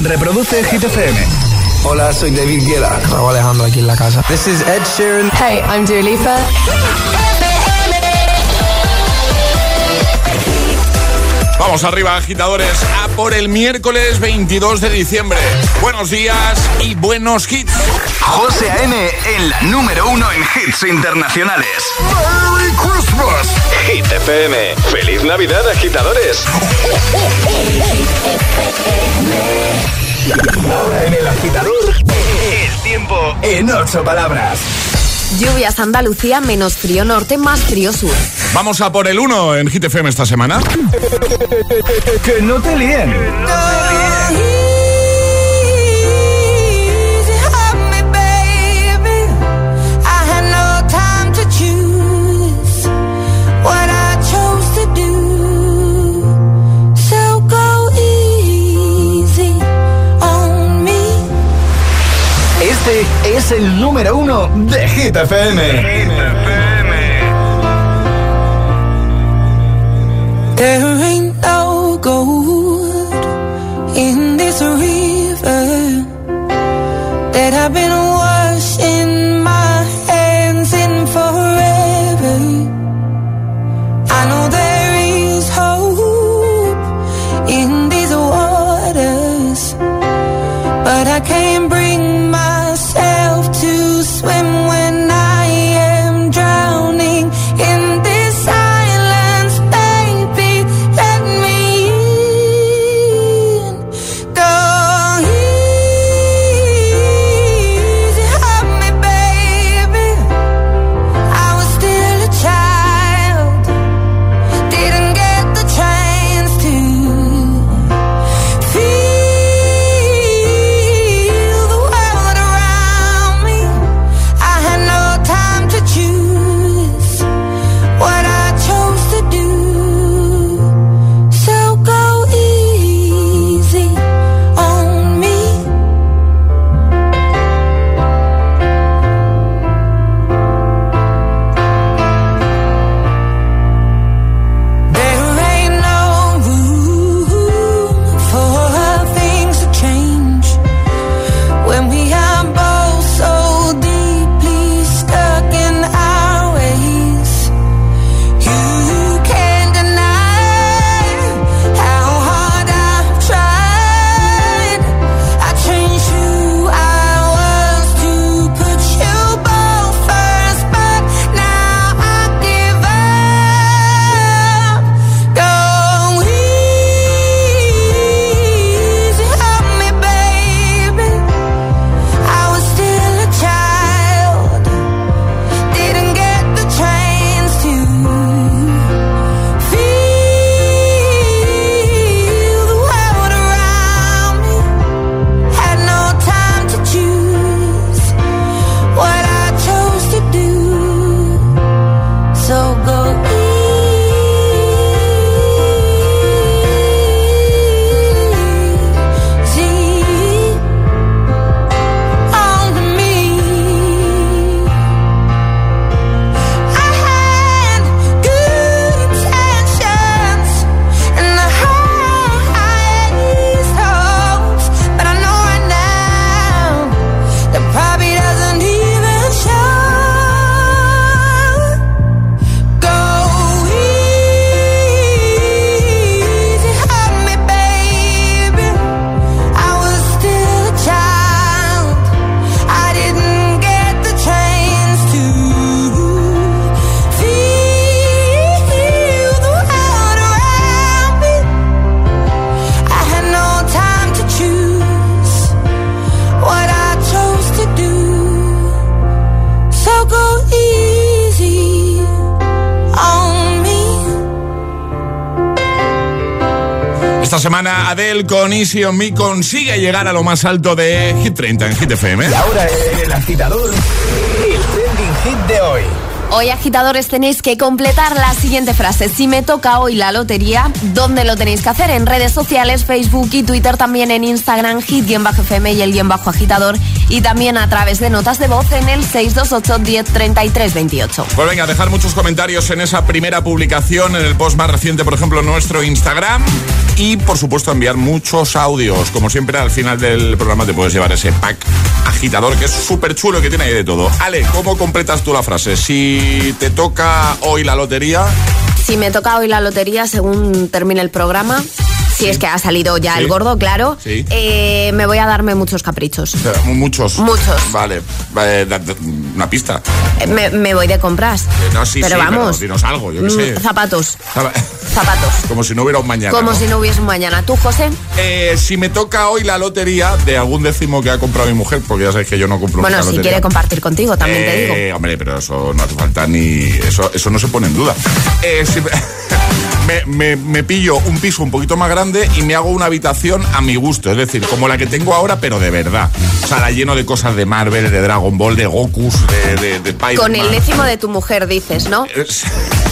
Reproduce Hit FM. Hola, soy David Guetta. Raúl Alejandro aquí en la casa. This is Ed Sheeran. Hey, I'm Dua Lipa. Vamos arriba, agitadores, a por el miércoles 22 de diciembre. Buenos días y buenos hits. José A.M. en la número uno en hits internacionales. ¡Merry Christmas! Hit FM. ¡Feliz Navidad, agitadores! Ahora en el agitador, el tiempo en ocho palabras. Lluvias Andalucía, menos frío norte, más frío sur. Vamos a por el 1 en Hit FM esta semana. Que no te líen. Este es el número uno de Hit FM. This semana Adele con Easy on Me consigue llegar a lo más alto de Hit 30 en Hit FM. Y ahora en el agitador, el trending hit de hoy. Hoy, agitadores, tenéis que completar la siguiente frase. Si me toca hoy la lotería, ¿dónde lo tenéis que hacer? En redes sociales, Facebook y Twitter, también en Instagram, hit-fm y el guion bajo agitador. Y también a través de notas de voz en el 628 10 33 28. Pues venga, dejar muchos comentarios en esa primera publicación, en el post más reciente, por ejemplo, en nuestro Instagram. Y por supuesto enviar muchos audios. Como siempre al final del programa te puedes llevar ese pack agitador que es súper chulo que tiene ahí de todo. Ale, ¿cómo completas tú la frase? Si te toca hoy la lotería... Si me toca hoy la lotería, según termine el programa, si es que ha salido ya Sí. el gordo, claro, Sí. eh, me voy a darme muchos caprichos. Muchos. Muchos. Vale, vale, da- da- una pista. Eh, Me, me voy de compras. Eh, No, sí, pero vamos. dinos algo, yo qué sé. Mm, Zapatos, Zapa- zapatos. Como si no hubiera un mañana. Como ¿no? si no hubiese un mañana. ¿Tú, José? Eh, si me toca hoy la lotería de algún décimo que ha comprado mi mujer, porque ya sabes que yo no compro Bueno, si quiere compartir contigo, también te digo. Hombre, pero eso no hace falta ni. Eso, eso no se pone en duda. Si me, me- me- me pillo un piso un poquito más grande y me hago una habitación a mi gusto. Es decir, como la que tengo ahora, pero de verdad. O sea, la lleno de cosas de Marvel, de Dragon Ball, de Gokus, de, de, de Spider-Man. Con el décimo de tu mujer, dices, ¿no? Es-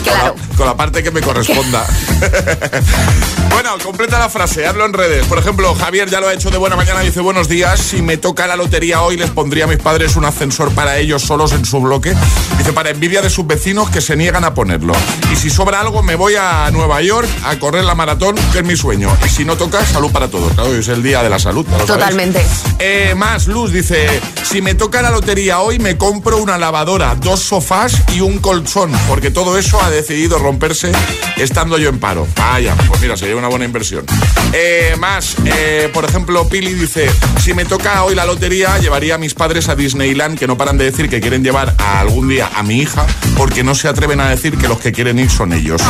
Claro. Con, la, con la parte que me corresponda. bueno, completa la frase, hazlo en redes. Por ejemplo, Javier ya lo ha hecho de buena mañana, dice buenos días. Si me toca la lotería hoy, les pondría a mis padres un ascensor para ellos solos en su bloque. Dice, para envidia de sus vecinos que se niegan a ponerlo. Y si sobra algo, me voy a Nueva York a correr la maratón, que es mi sueño. Y si no toca, salud para todos. Claro, hoy es el día de la salud. Totalmente. Eh, más, Luz dice, si me toca la lotería hoy, me compro una lavadora, dos sofás y un colchón, porque todo eso ha decidido romperse estando yo en paro. Vaya, pues mira, sería una buena inversión. Eh, más, eh, por ejemplo, Pili dice, si me toca hoy la lotería, llevaría a mis padres a Disneyland, que no paran de decir que quieren llevar a algún día a mi hija, porque no se atreven a decir que los que quieren ir son ellos.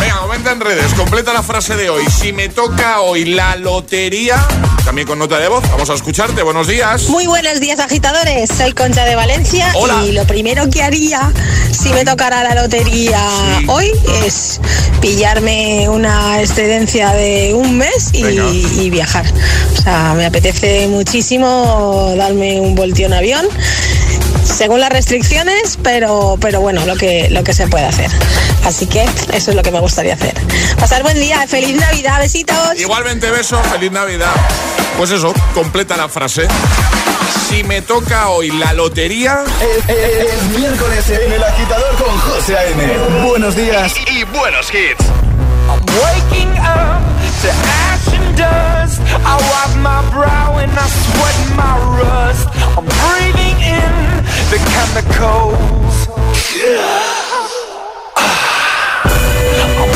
Venga, en redes, completa la frase de hoy. Si me toca hoy la lotería, también con nota de voz, vamos a escucharte. Buenos días. Muy buenos días agitadores, soy Concha de Valencia Hola. y lo primero que haría si me tocara la lotería Sí. hoy es pillarme una excedencia de un mes y, viajar. O sea, me apetece muchísimo darme un voltio en avión. Según las restricciones, pero, pero bueno, lo que, lo que se puede hacer. Así que eso es lo que me gustaría hacer. Pasar buen día, feliz Navidad, besitos. Igualmente beso, feliz Navidad. Pues eso, completa la frase. Si me toca hoy la lotería, es miércoles en el agitador con José A.M. Buenos días. Y, y buenos hits. Waking up to ash and dust. I wipe my brow and I sweat my rust. I'm breathing in the chemicals. I'm ah.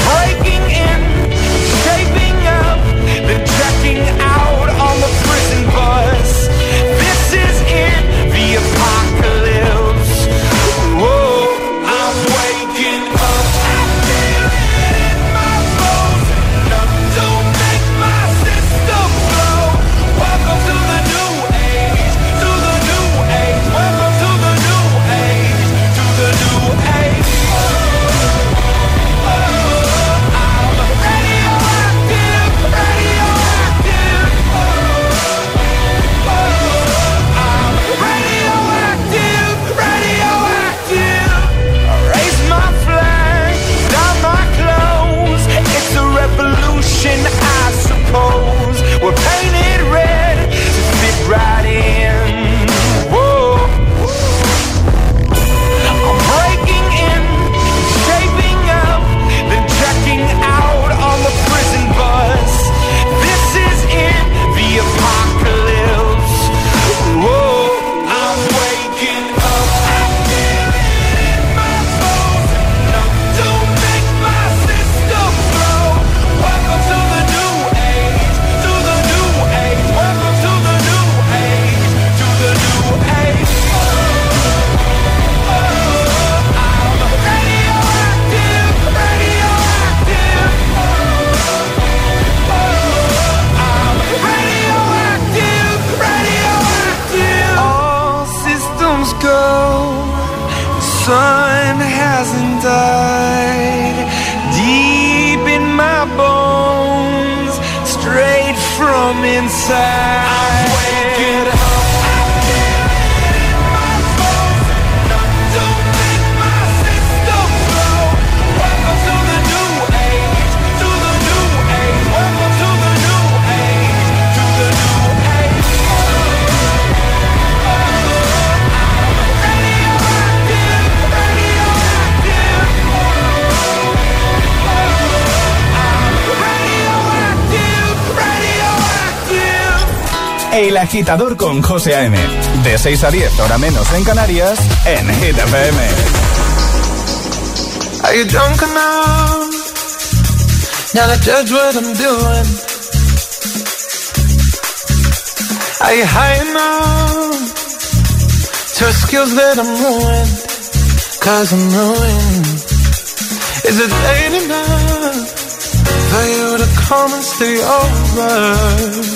El agitador con José A.M. De 6 a 10, hora menos en Canarias, en Hit FM. Are you drunk enough? Now to judge what I'm doing. Are you high enough to skills that I'm ruined? Cause I'm ruined. Is it late enough for you to come and stay over?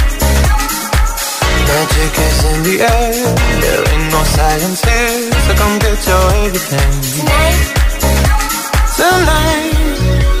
Magic is in the air There ain't no science here So come get your everything tonight. Tonight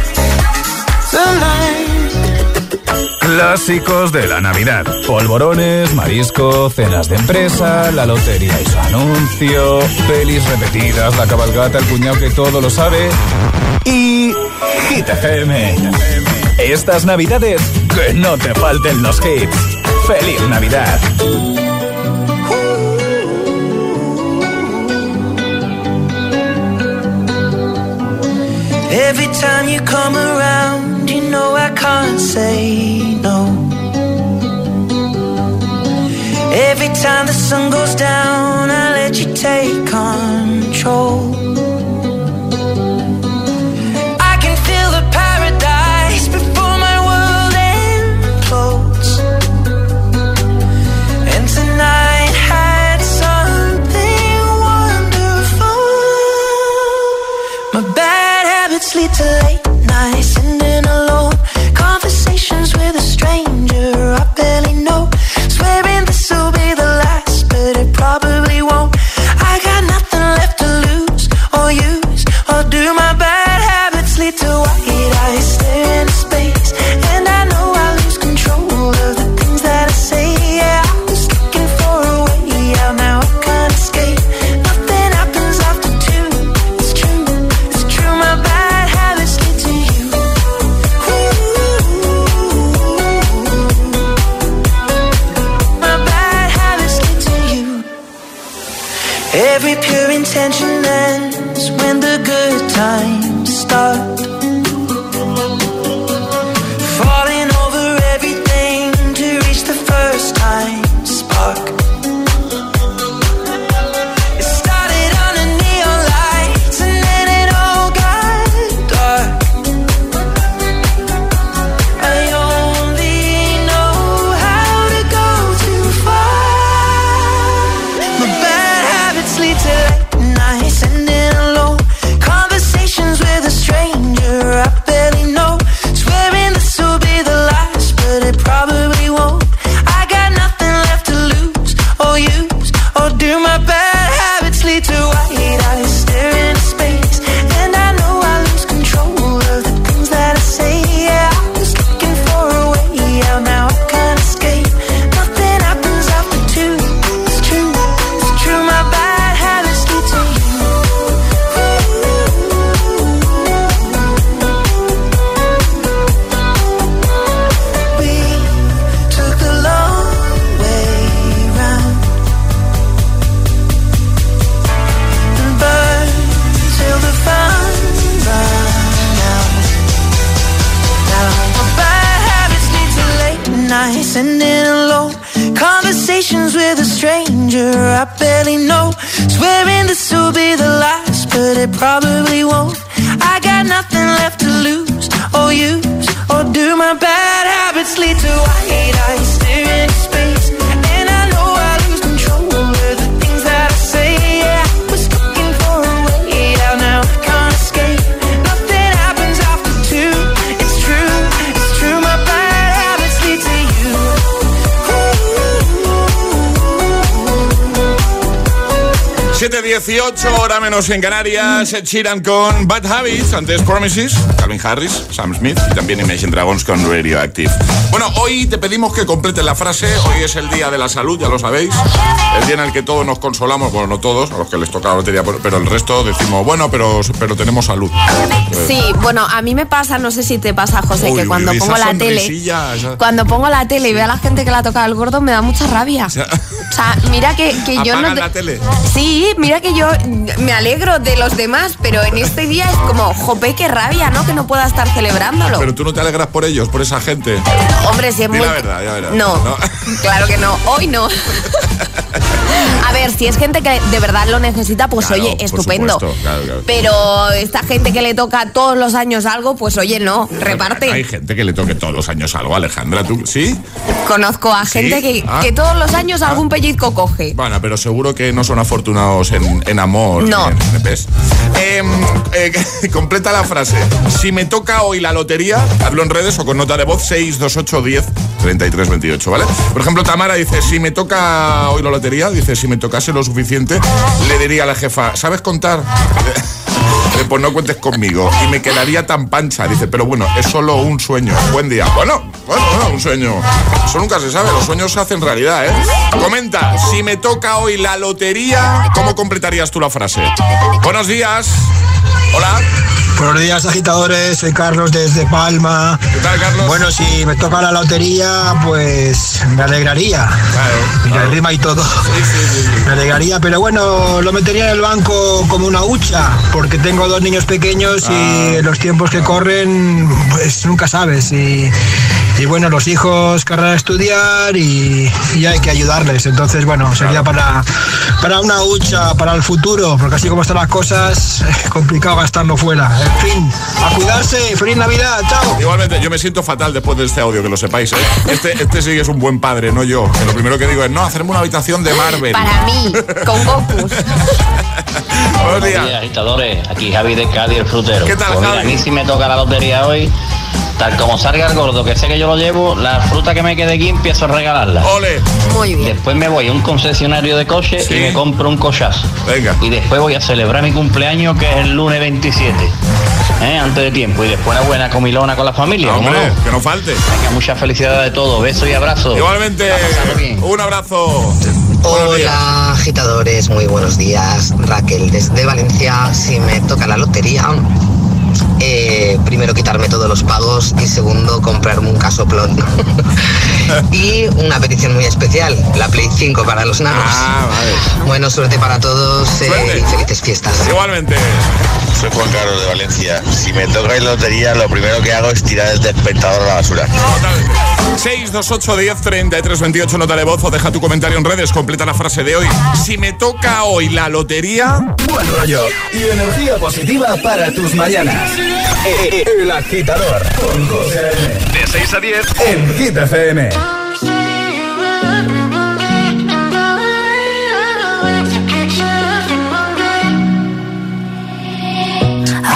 Clásicos de la Navidad. Polvorones, marisco, cenas de empresa, la lotería y su anuncio, pelis repetidas, la cabalgata, el cuñado que todo lo sabe. Y Hit FM. Estas navidades, que no te falten los hits. ¡Feliz Navidad! Every time you come around, you know I can't say no. Every time the sun goes down, I let you take control. I can feel the paradise before my world implodes. And tonight had something wonderful. My bad habits lead to menos en Canarias. Ed Sheeran con Bad Habits, antes Promises, Calvin Harris, Sam Smith y también Imagine Dragons con Radioactive. Bueno, hoy te pedimos que completen la frase. Hoy es el día de la salud, ya lo sabéis. El día en el que todos nos consolamos, bueno, no todos, a los que les toca la lotería, pero el resto decimos, bueno, pero, pero tenemos salud. Sí, bueno, a mí me pasa, no sé si te pasa, José, Uy, que cuando pongo la tele, cuando pongo la tele y veo a la gente que le ha tocado el gordo, me da mucha rabia. O sea, mira que, que yo no... Te- la tele. Sí, mira que yo me alegro de los demás, pero en este día es como, jope, qué rabia, ¿no? Que no pueda estar celebrándolo. Pero tú no te alegras por ellos, por esa gente. Hombre, si es muy... la verdad, ya verás. No, No. claro que no, hoy no. A ver, si es gente que de verdad lo necesita, pues Claro, oye, estupendo. supuesto, claro, claro. Pero esta gente que le toca todos los años algo, pues oye, no, reparte. Hay gente que le toque todos los años algo, Alejandra, ¿tú sí? Conozco a ¿Sí? gente que, Ah. que todos los años algún pellizco coge. Bueno, pero seguro que no son afortunados en, en amor. No. en- ¿ves? Em, eh, completa la frase. Si me toca hoy la lotería, hablo en redes o con nota de voz 628 10 33 28, ¿vale? Por ejemplo, Tamara dice, si me toca hoy la lotería, dice, si me tocase lo suficiente, le diría a la jefa, ¿sabes contar? Pues no cuentes conmigo. Y me quedaría tan pancha. Dice, pero bueno, es solo un sueño. Buen día. Bueno, bueno, bueno, un sueño. Eso nunca se sabe. Los sueños se hacen realidad, ¿eh? Comenta, si me toca hoy la lotería, ¿cómo completarías tú la frase? Buenos días. Hola. Buenos días, agitadores. Soy Carlos desde Palma. ¿Qué tal, Carlos? Bueno, si me toca la lotería, pues me alegraría. Claro, Mira, claro. rima y todo. Sí, sí, sí. Me alegraría, pero bueno, lo metería en el banco como una hucha, porque tengo dos niños pequeños Ah. y los tiempos que corren, pues nunca sabes. Y, y bueno, los hijos querrán estudiar y, y hay que ayudarles. Entonces, bueno, sería para, para una hucha, para el futuro, porque así como están las cosas, es complicado gastarlo fuera. En fin, a cuidarse, feliz Navidad, chao. Igualmente, yo me siento fatal después de este audio, que lo sepáis, ¿eh? Este, este sí que es un buen padre, no yo. Que lo primero que digo es, no, hacerme una habitación de Marvel. Para mí, con Gokus. Buenos días. agitadores. Aquí Javi de Cádiz, el frutero. ¿Qué tal, Pues mira, Javi? a mí si me toca la lotería hoy, tal como salga el gordo, que sé que yo lo llevo, la fruta que me quede aquí empiezo a regalarla. Ole. Muy bien. Después me voy a un concesionario de coches Sí. y me compro un cochazo. Venga. Y después voy a celebrar mi cumpleaños, que es el lunes 27. ¿eh? Antes de tiempo. Y después una buena comilona con la familia. ¿cómo Hombre, no? que no falte. Venga, mucha felicidad de todo. Besos y abrazos. Igualmente, un abrazo. Hola agitadores, muy buenos días. Raquel desde Valencia. Si me toca la lotería, eh, primero quitarme todos los pagos y segundo comprarme un casoplón. y una petición muy especial, la Play 5 para los nanos. Ah, vale. Bueno, suerte para todos eh, y felices fiestas. Igualmente. Soy Juan Carlos de Valencia. Si me toca la lotería, lo primero que hago es tirar el despertador a la basura. Totalmente. 628 10 33 28 nota de voz o deja tu comentario en redes. Completa la frase de hoy. Si me toca hoy la lotería. Buen rollo y energía positiva para tus mañanas. El agitador con José A.M. De 6 a 10. en Hit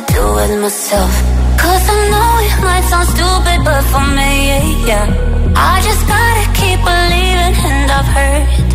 to do with myself. Cause I know it might sound stupid, but for me, yeah. I just gotta keep believing, and I've heard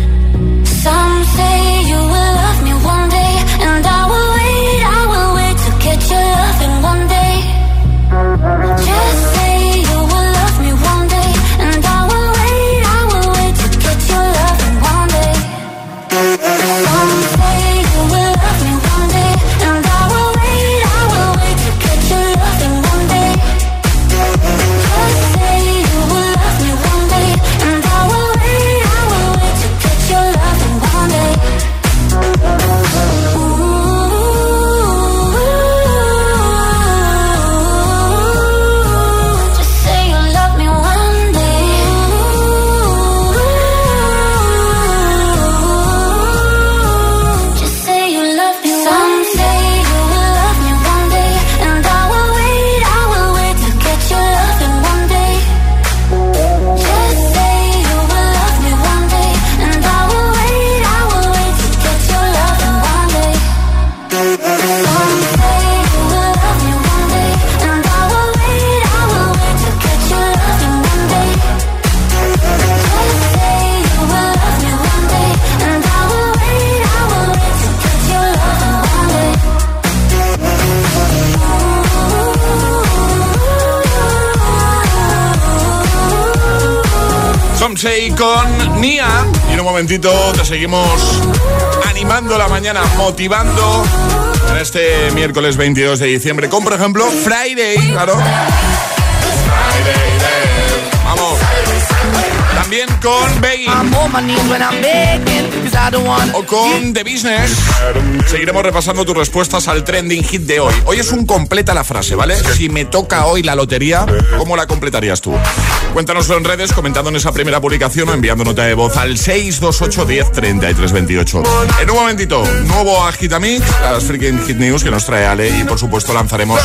Con Nia. Y en un momentito te seguimos animando la mañana, motivando en este miércoles 22 de diciembre. Con, por ejemplo, Friday, claro. Friday. Vamos. También con Begging. O con The Business. Seguiremos repasando tus respuestas al trending hit de hoy. Hoy es un completa la frase, ¿vale? Si me toca hoy la lotería, ¿cómo la completarías tú? Cuéntanoslo en redes, comentando en esa primera publicación o enviando nota de voz al 628 10 33 28. En un momentito, nuevo Agitamix, las freaking hit news que nos trae Ale y por supuesto lanzaremos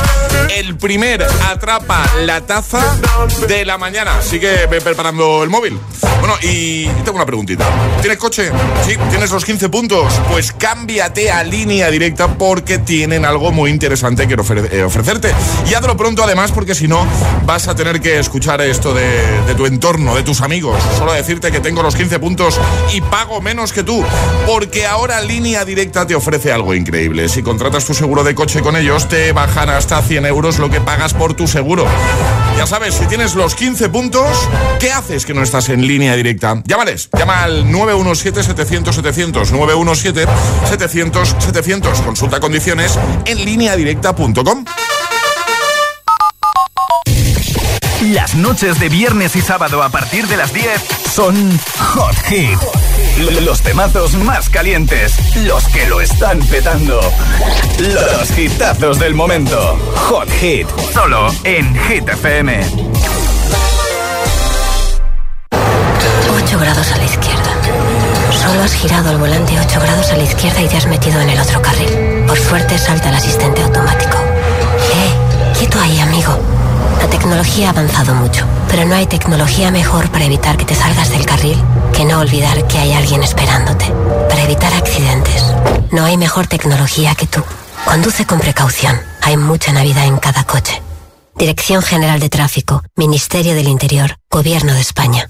el primer Atrapa la Taza de la mañana. Así que ve preparando el móvil. Bueno, y tengo una preguntita. ¿Tienes coche? Sí, tienes los 15 puntos. Pues cámbiate a línea directa porque tienen algo muy interesante que eh, ofrecerte. Y hazlo pronto además porque si no vas a tener que escuchar esto de, tu entorno, de tus amigos. Solo decirte que tengo los 15 puntos y pago menos que tú. Porque ahora línea directa te ofrece algo increíble. Si contratas tu seguro de coche con ellos, te bajan hasta 100 euros lo que pagas por tu seguro. Ya sabes, si tienes los 15 puntos, ¿qué haces que no estás en línea directa? Llámales, llama al 917-700-700, 917-700-700. Consulta condiciones en lineadirecta.com. Las noches de viernes y sábado a partir de las 10 son Hot Hit. Los temazos más calientes, los que lo están petando. Los hitazos del momento. Hot Hit, solo en Hit FM. 8 grados a la izquierda. Solo has girado el volante 8 grados a la izquierda y te has metido en el otro carril. Por suerte salta el asistente automático. ¡Eh! Quieto ahí, amigo. La tecnología ha avanzado mucho, pero no hay tecnología mejor para evitar que te salgas del carril que no olvidar que hay alguien esperándote. Para evitar accidentes, no hay mejor tecnología que tú. Conduce con precaución. Hay mucha Navidad en cada coche. Dirección General de Tráfico, Ministerio del Interior, Gobierno de España.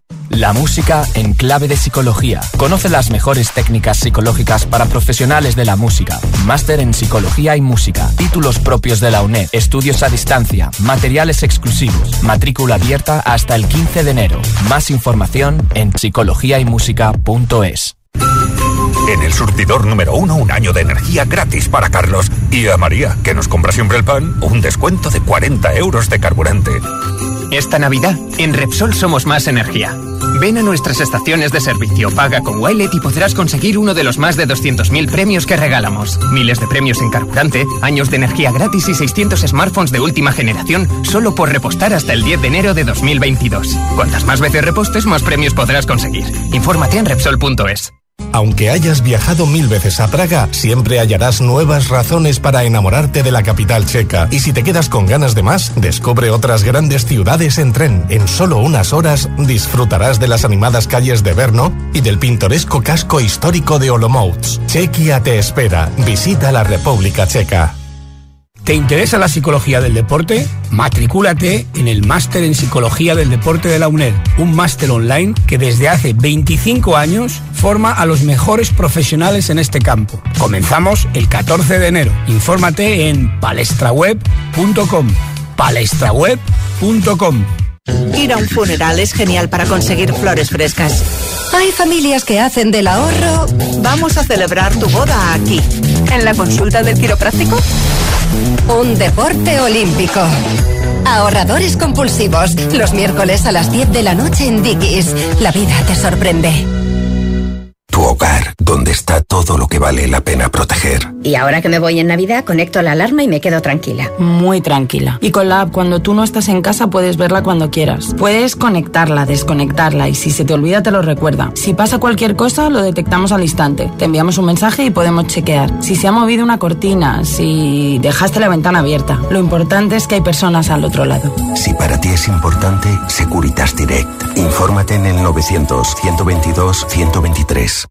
La música en clave de psicología. Conoce las mejores técnicas psicológicas para profesionales de la música. Máster en psicología y música. Títulos propios de la UNED. Estudios a distancia. Materiales exclusivos. Matrícula abierta hasta el 15 de enero. Más información en psicologiaymusica.es. En el surtidor número uno, un año de energía gratis para Carlos. Y a María, que nos compra siempre el pan, un descuento de 40 euros de carburante. Esta Navidad, en Repsol somos más energía. Ven a nuestras estaciones de servicio, paga con Wilet y podrás conseguir uno de los más de 200.000 premios que regalamos. Miles de premios en carburante, años de energía gratis y 600 smartphones de última generación solo por repostar hasta el 10 de enero de 2022. Cuantas más veces repostes, más premios podrás conseguir. Infórmate en Repsol.es. Aunque hayas viajado mil veces a Praga, siempre hallarás nuevas razones para enamorarte de la capital checa. Y si te quedas con ganas de más, descubre otras grandes ciudades en tren. En solo unas horas disfrutarás de las animadas calles de Brno y del pintoresco casco histórico de Olomouc. Chequia te espera. Visita la República Checa. ¿Te interesa la psicología del deporte? Matricúlate en el Máster en Psicología del Deporte de la UNED, un máster online que desde hace 25 años forma a los mejores profesionales en este campo. Comenzamos el 14 de enero. Infórmate en palestraweb.com. palestraweb.com. Ir a un funeral es genial para conseguir flores frescas. Hay familias que hacen del ahorro. Vamos a celebrar tu boda aquí. ¿En la consulta del quiropráctico? Un deporte olímpico. Ahorradores compulsivos. Los miércoles a las 10 de la noche en Dickies. La vida te sorprende. Tu hogar, donde está todo lo que vale la pena proteger. Y ahora que me voy en Navidad, conecto la alarma y me quedo tranquila. Muy tranquila. Y con la app, cuando tú no estás en casa, puedes verla cuando quieras. Puedes conectarla, desconectarla y si se te olvida, te lo recuerda. Si pasa cualquier cosa, lo detectamos al instante. Te enviamos un mensaje y podemos chequear. Si se ha movido una cortina, si dejaste la ventana abierta. Lo importante es que hay personas al otro lado. Si para ti es importante, Securitas Direct. Infórmate en el 900-122-123.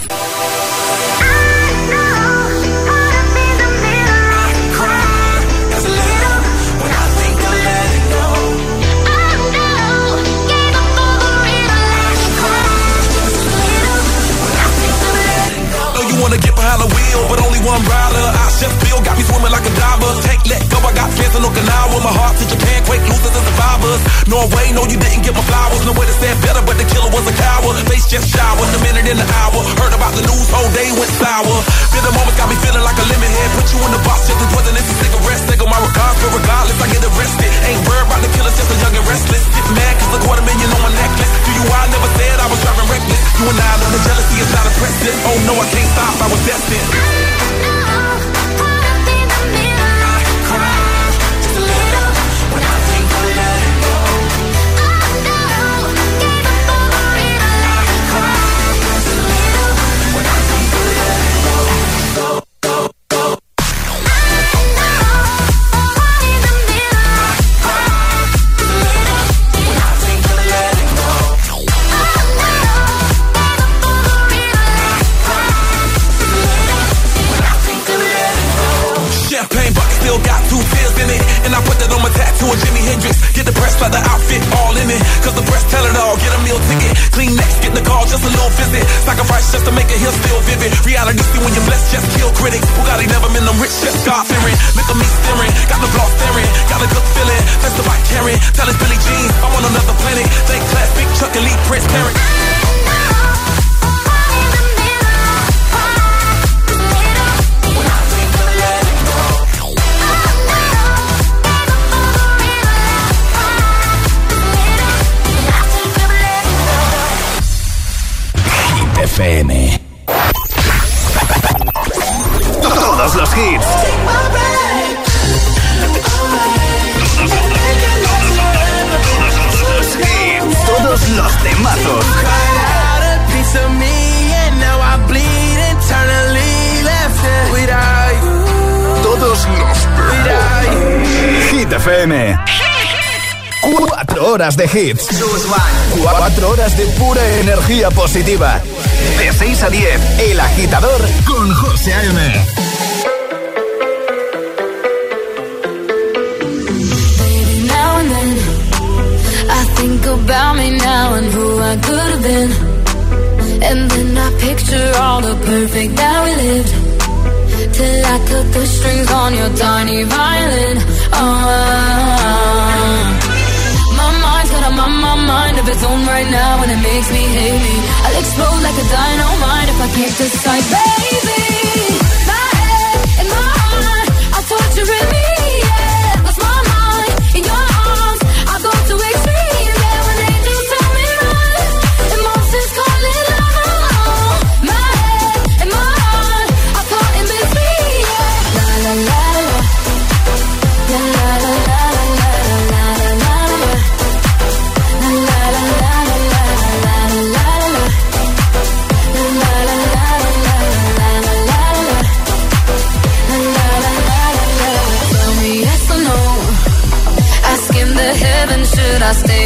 Wanna get behind the wheel, but only one rider. I chef Bill got me swimming like a diver. Take let go, I got fans in Okinawa. My heart to Japan, quake losers and survivors. Norway, no, you didn't get my flowers. No way to stand better, but the killer was a coward. Face just showered, a minute in the hour. Oh no, I can't stop, I was destined. Cuatro horas de hits. Cuatro horas de pura energía positiva. De 6 a 10, El Agitador con José A.M. think about me now and who I could have been And then I picture all the perfect that we lived till I cut the strings on your tiny violin. Uh, my mind's got a my, my mind of its own right now, and it makes me hate me. I'll explode like a dynamite if I can't decide, baby.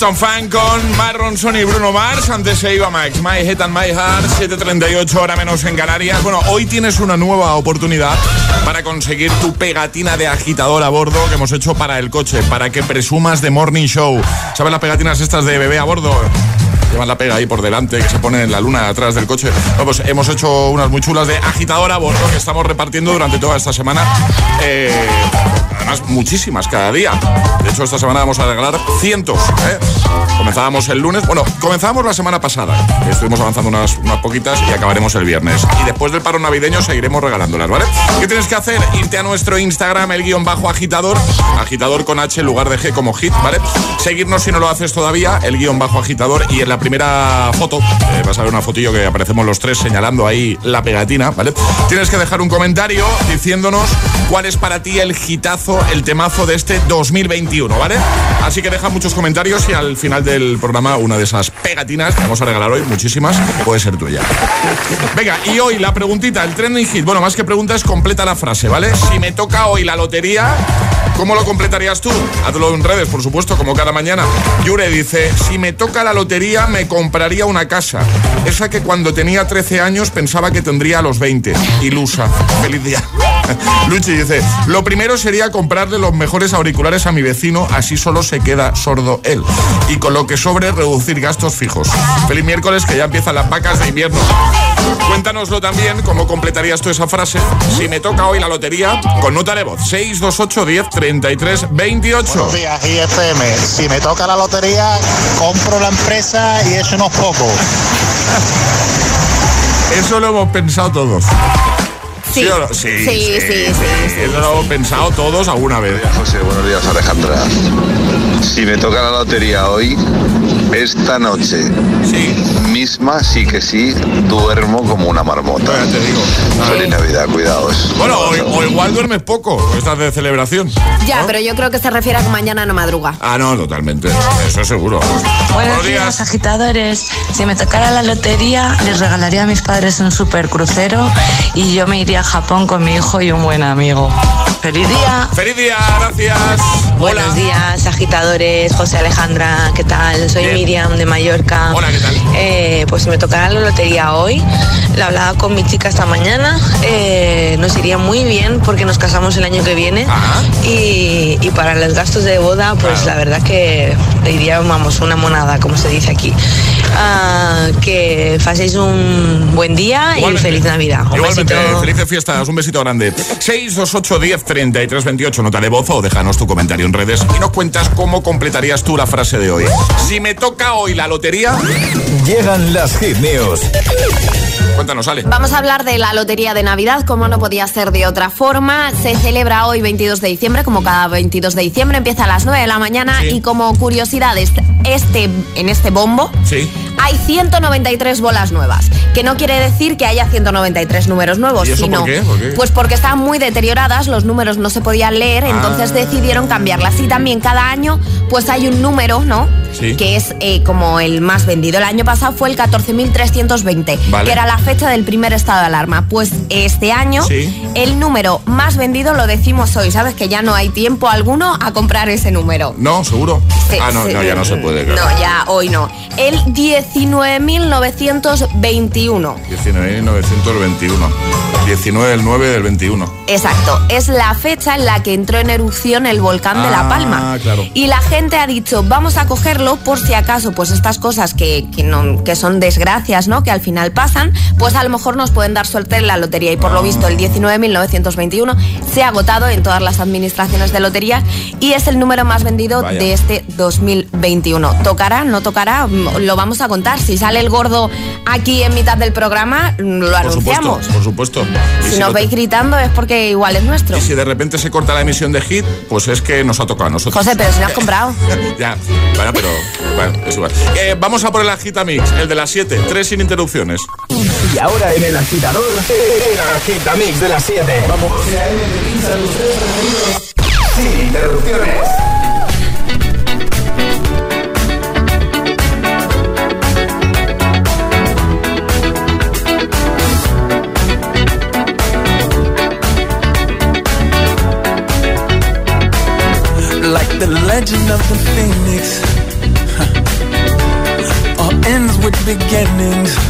Uptown Funk con Ronson y Bruno Mars. Antes se iba Max, My Head and My Heart, 7.38 hora menos en Canarias. Bueno, hoy tienes una nueva oportunidad para conseguir tu pegatina de agitador a bordo que hemos hecho para el coche, para que presumas de Morning Show. ¿Sabes las pegatinas estas de bebé a bordo? Llevan la pega ahí por delante, que se pone en la luna atrás del coche. Bueno, pues hemos hecho unas muy chulas de agitador a bordo que estamos repartiendo durante toda esta semana. Eh, además, muchísimas cada día. De hecho, esta semana vamos a regalar cientos. ¿eh? Comenzábamos el lunes, bueno, comenzábamos la semana pasada. Estuvimos avanzando unas, unas poquitas y acabaremos el viernes. Y después del paro navideño seguiremos regalándolas, ¿vale? ¿Qué tienes que hacer? Irte a nuestro Instagram, el guion bajo agitador, agitador con H en lugar de G como hit, ¿vale? Seguirnos si no lo haces todavía, el guion bajo agitador y en la primera foto, eh, vas a ver una fotillo que aparecemos los tres señalando ahí la pegatina, ¿vale? Tienes que dejar un comentario diciéndonos cuál es para ti el hitazo, el temazo de este 2021, ¿vale? Así que deja muchos comentarios y al final del programa una de esas pegatinas que vamos a regalar hoy, muchísimas, puede ser tuya. Venga, y hoy la preguntita, el trending hit, bueno, más que pregunta es completa la frase, ¿vale? Si me toca hoy la lotería, ¿cómo lo completarías tú? Hazlo en redes, por supuesto, como cada mañana. Yure dice, si me toca la lotería me compraría una casa. Esa que cuando tenía 13 años pensaba que tendría a los 20. Ilusa. Feliz día. Luchi dice, lo primero sería comprarle los mejores auriculares a mi vecino, así solo se queda sordo él. Y con lo que sobre, reducir gastos fijos. Feliz miércoles, que ya empiezan las vacas de invierno. Cuéntanoslo también, cómo completarías tú esa frase. Si me toca hoy la lotería, con nota de voz, 628 10 33 28. Buenos días, IFM. Si me toca la lotería, compro la empresa y eso unos pocos. Eso lo hemos pensado todos. Sí. sí, Sí, sí, sí, sí, Eso lo hemos pensado todos alguna vez. José, buenos días Alejandra. Si me toca la lotería hoy, esta noche misma sí que sí duermo como una marmota. Feliz Navidad, cuidaos. Bueno, o, o igual duermes poco, estás de celebración. Ya, pero yo creo que se refiere a que mañana no madruga. Ah, no, totalmente. Eso seguro. Buenos días, agitadores. Si me tocara la lotería, les regalaría a mis padres un super crucero y yo me iría a Japón con mi hijo y un buen amigo. ¡Feliz día! ¡Feliz día! Gracias. Buenos días, agitadores. José Alejandra, ¿qué tal? Soy Bien. Miriam de Mallorca. Hola, ¿qué tal? Eh, pues si me tocara la lotería hoy, la hablaba con mi chica esta mañana. eh, nos iría muy bien porque nos casamos el año que viene. Y, y para los gastos de boda, pues la verdad que le iría, vamos, una monada, como se dice aquí. Ah, que paséis un buen día y feliz Navidad. Un Igualmente, besito. felices fiestas, un besito grande. 628 10 33 28, nota de voz o déjanos tu comentario en redes y nos cuentas cómo completarías tú la frase de hoy. Si me toca hoy la lotería. Llegan las hit news. Cuéntanos, Ale. Vamos a hablar de la Lotería de Navidad, como no podía ser de otra forma. Se celebra hoy 22 de diciembre, como cada 22 de diciembre, empieza a las 9 de la mañana y como curiosidad, este, en este bombo Sí. hay 193 bolas nuevas, que no quiere decir que haya 193 números nuevos, ¿Y eso sino por qué? ¿Por qué? pues porque estaban muy deterioradas, los números no se podían leer, entonces Ah. decidieron cambiarlas. Y también cada año pues hay un número, ¿no? Sí. Que es eh, como el más vendido. El año pasado fue el 14.320, Vale. que era la fecha del primer estado de alarma. Pues este año Sí. el número más vendido lo decimos hoy, ¿sabes? Que ya no hay tiempo alguno a comprar ese número. No, seguro. Sí, ah, no, sí. no, ya no se puede. Claro. No, ya hoy no. El 19.921. 19.921. 19 del 9 del 21. Exacto, es la fecha en la que entró en erupción el volcán de La Ah, Palma. claro. Y la gente ha dicho, vamos a cogerlo por si acaso, pues estas cosas que, que, no- que son desgracias, ¿no? Que al final pasan, pues a lo mejor nos pueden dar suerte en la lotería. Y por lo visto, el 19.921 se ha agotado en todas las administraciones de lotería y es el número más vendido Vaya. de este 2021. ¿Tocará? ¿No tocará? Lo vamos a contar. Si sale el gordo aquí en mitad del programa, lo Por anunciamos. supuesto, por supuesto. Si nos veis gritando es porque igual es nuestro. Y si de repente se corta la emisión de hit, pues es que nos ha tocado a nosotros. José, pero si no has comprado. Ya, bueno, pero Bueno, es igual. Eh, vamos a por el Agitamix, el de las 7, tres sin interrupciones. Y ahora en el agitador, el Agitamix de las 7. Vamos. Sin interrupciones. the legend of the phoenix. All ends with beginnings.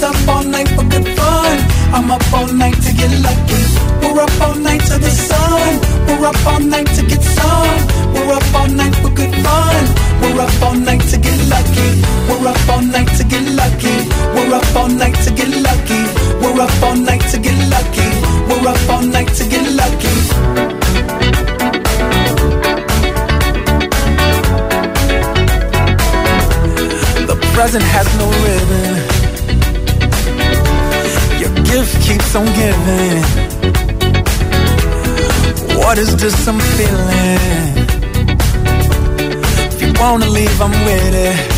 Love. I'm all night for good fun. I'm up all night to get lucky. We're up all night to the sun. We're up all night to get some. We're up all night for good fun. We're up all night to get lucky. We're up all night to get lucky. We're up all night to get lucky. We're up all night to get lucky. We're up all night to get lucky. The present on giving. What is this I'm feeling? If you wanna leave, I'm with it.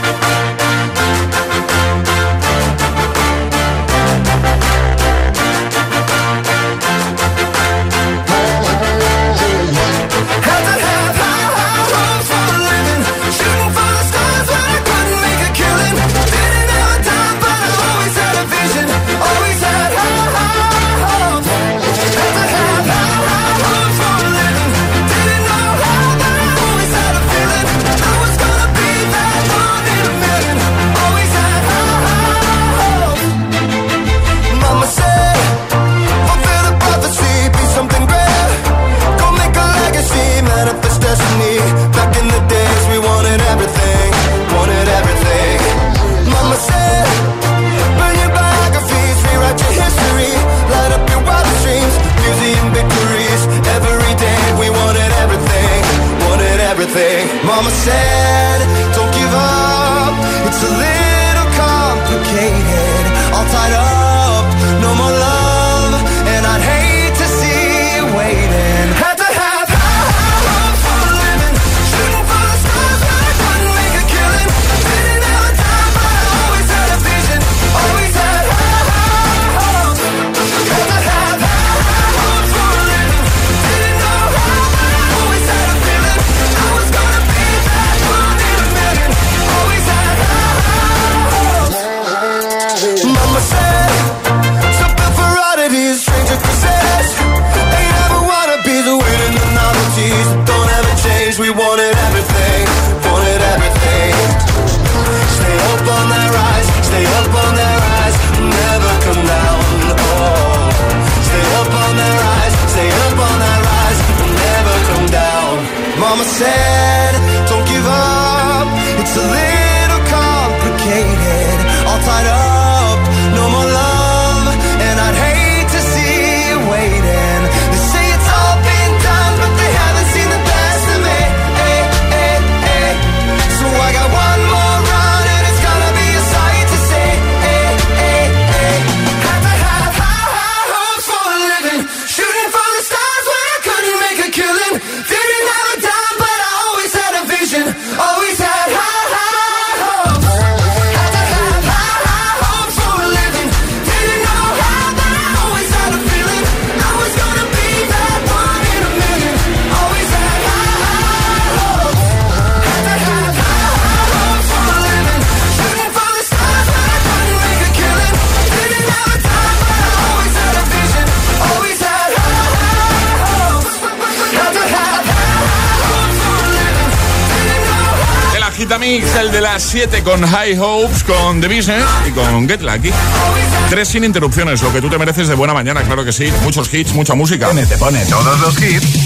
remix, el de las 7 con High Hopes, con The Business ¿eh? y con Get Lucky. Tres sin interrupciones, lo que tú te mereces de buena mañana, claro que sí. Muchos hits, mucha música. Me te pone todos los hits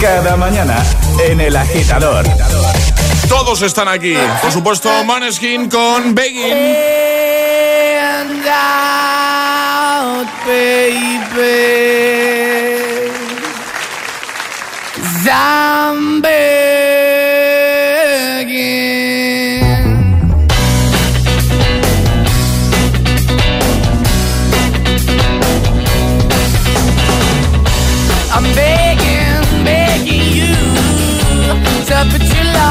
cada mañana en el agitador. Todos están aquí. Por supuesto, Maneskin con Begging. And out, baby. Zambe.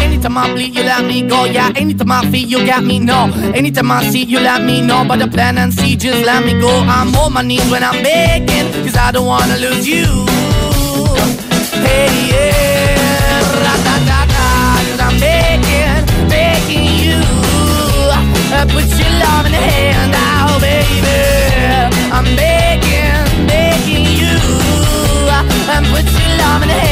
Anytime I bleed, you let me go. Yeah, anytime I feel, you got me. No, anytime I see, you let me know. But the plan and see, just let me go. I'm on my knees when I'm begging, cause I don't wanna lose you. Hey, yeah, ra da da da, cause I'm begging, begging you. Uh, put your love in the hand out, baby. I'm begging, begging you. Uh, put your love in the hand.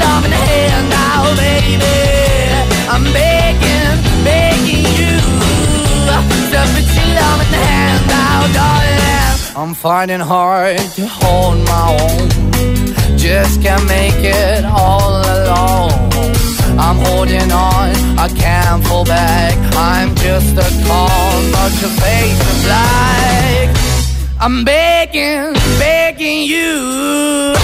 hand now, baby. I'm begging, begging you to put your hand darling. I'm finding hard to hold my own. Just can't make it all alone. I'm holding on, I can't fall back. I'm just a call, but your face is black. I'm begging, begging you.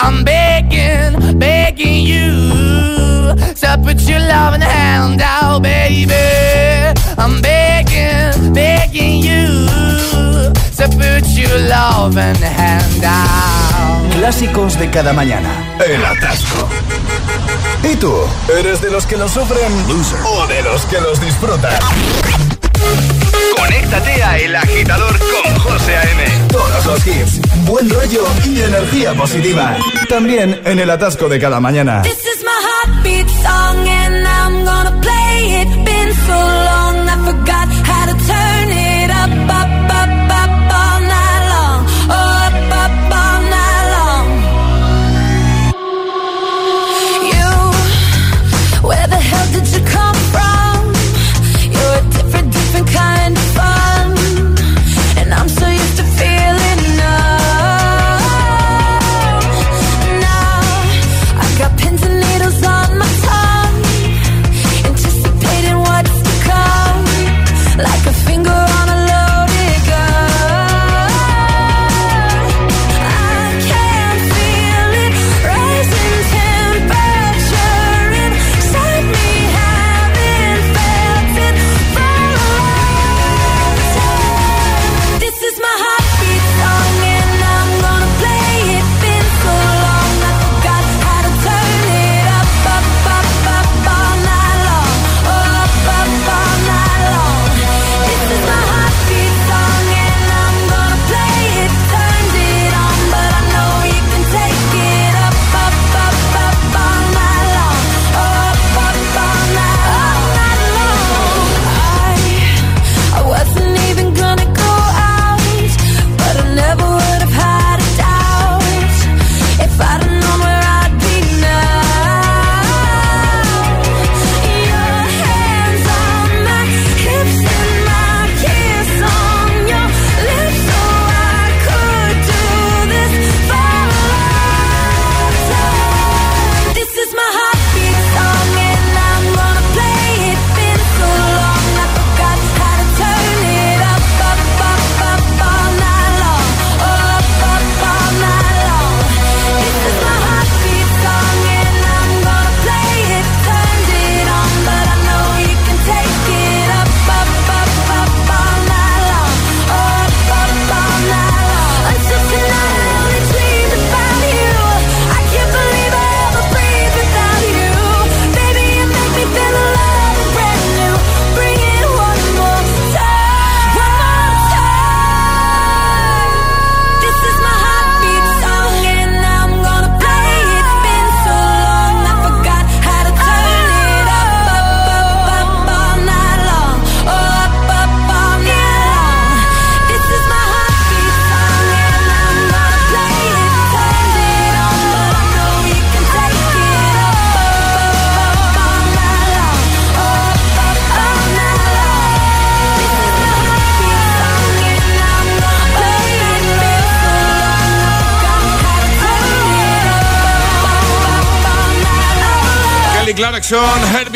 I'm begging, begging you to put your loving hand out, baby. I'm begging, begging you to put your loving hand out. Clásicos de cada mañana. El atasco. ¿Y tú? ¿Eres de los que lo sufren o de los que los disfrutan? Conéctate a El Agitador con José A.M. Todos los hits, buen rollo y energía positiva. También en el atasco de cada mañana.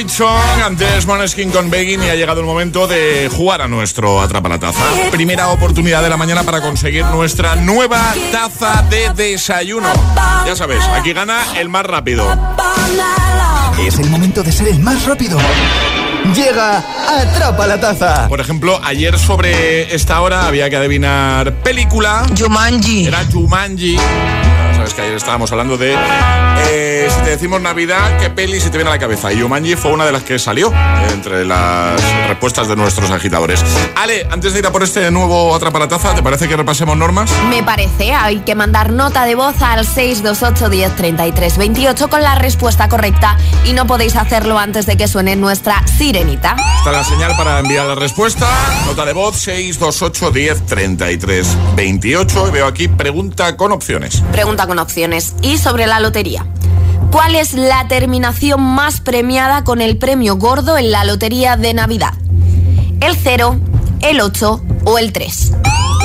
Herbie Song, antes Moneskin con Begging y ha llegado el momento de jugar a nuestro Atrapa la Taza. Primera oportunidad de la mañana para conseguir nuestra nueva taza de desayuno. Ya sabes, aquí gana el más rápido. Es el momento de ser el más rápido. Llega Atrapa la Taza. Por ejemplo, ayer sobre esta hora había que adivinar película. Jumanji. Era Jumanji es que ayer estábamos hablando de eh, si te decimos Navidad, ¿qué peli se te viene a la cabeza? Y Yumanji fue una de las que salió entre las respuestas de nuestros agitadores. Ale, antes de ir a por este nuevo Atrapalataza, ¿te parece que repasemos normas? Me parece, hay que mandar nota de voz al 628 10 28 con la respuesta correcta y no podéis hacerlo antes de que suene nuestra sirenita. Está la señal para enviar la respuesta. Nota de voz 628 10 28 y veo aquí pregunta con opciones. Pregunta con opciones. Y sobre la lotería. ¿Cuál es la terminación más premiada con el premio gordo en la lotería de Navidad? ¿El 0, el 8 o el 3?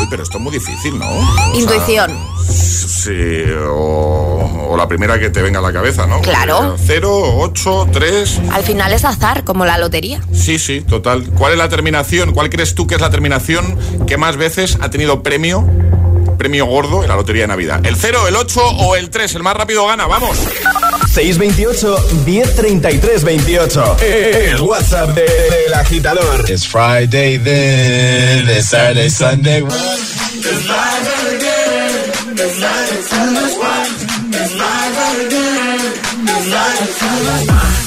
Uy, pero esto es muy difícil, ¿no? Intuición. sí, o, la primera que te venga a la cabeza, ¿no? Claro. 0, 8, 3. Al final es azar, como la lotería. Sí, sí, total. ¿Cuál es la terminación? ¿Cuál crees tú que es la terminación que más veces ha tenido premio premio gordo en la lotería de Navidad. ¿El 0, el 8 o el 3? El más rápido gana, vamos. 628 1033 28. El WhatsApp del de, agitador. It's Friday then, it's Saturday, Sunday. It's again, it's it's it's.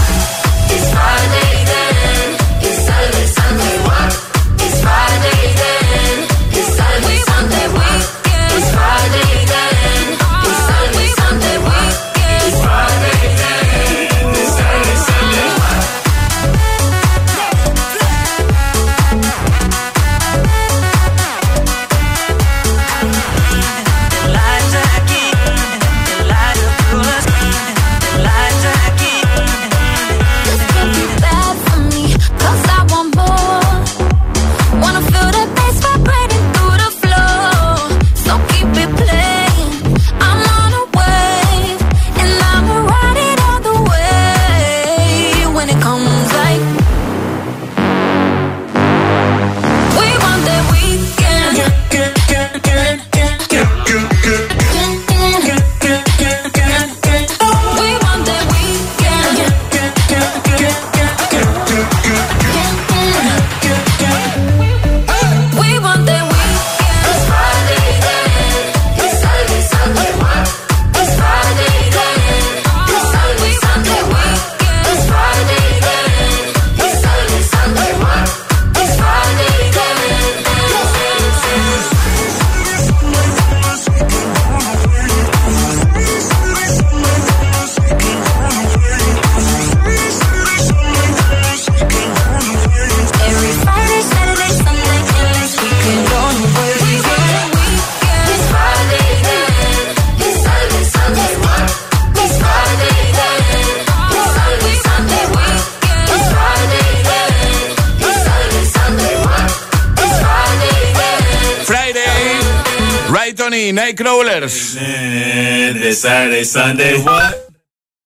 Sunday, what?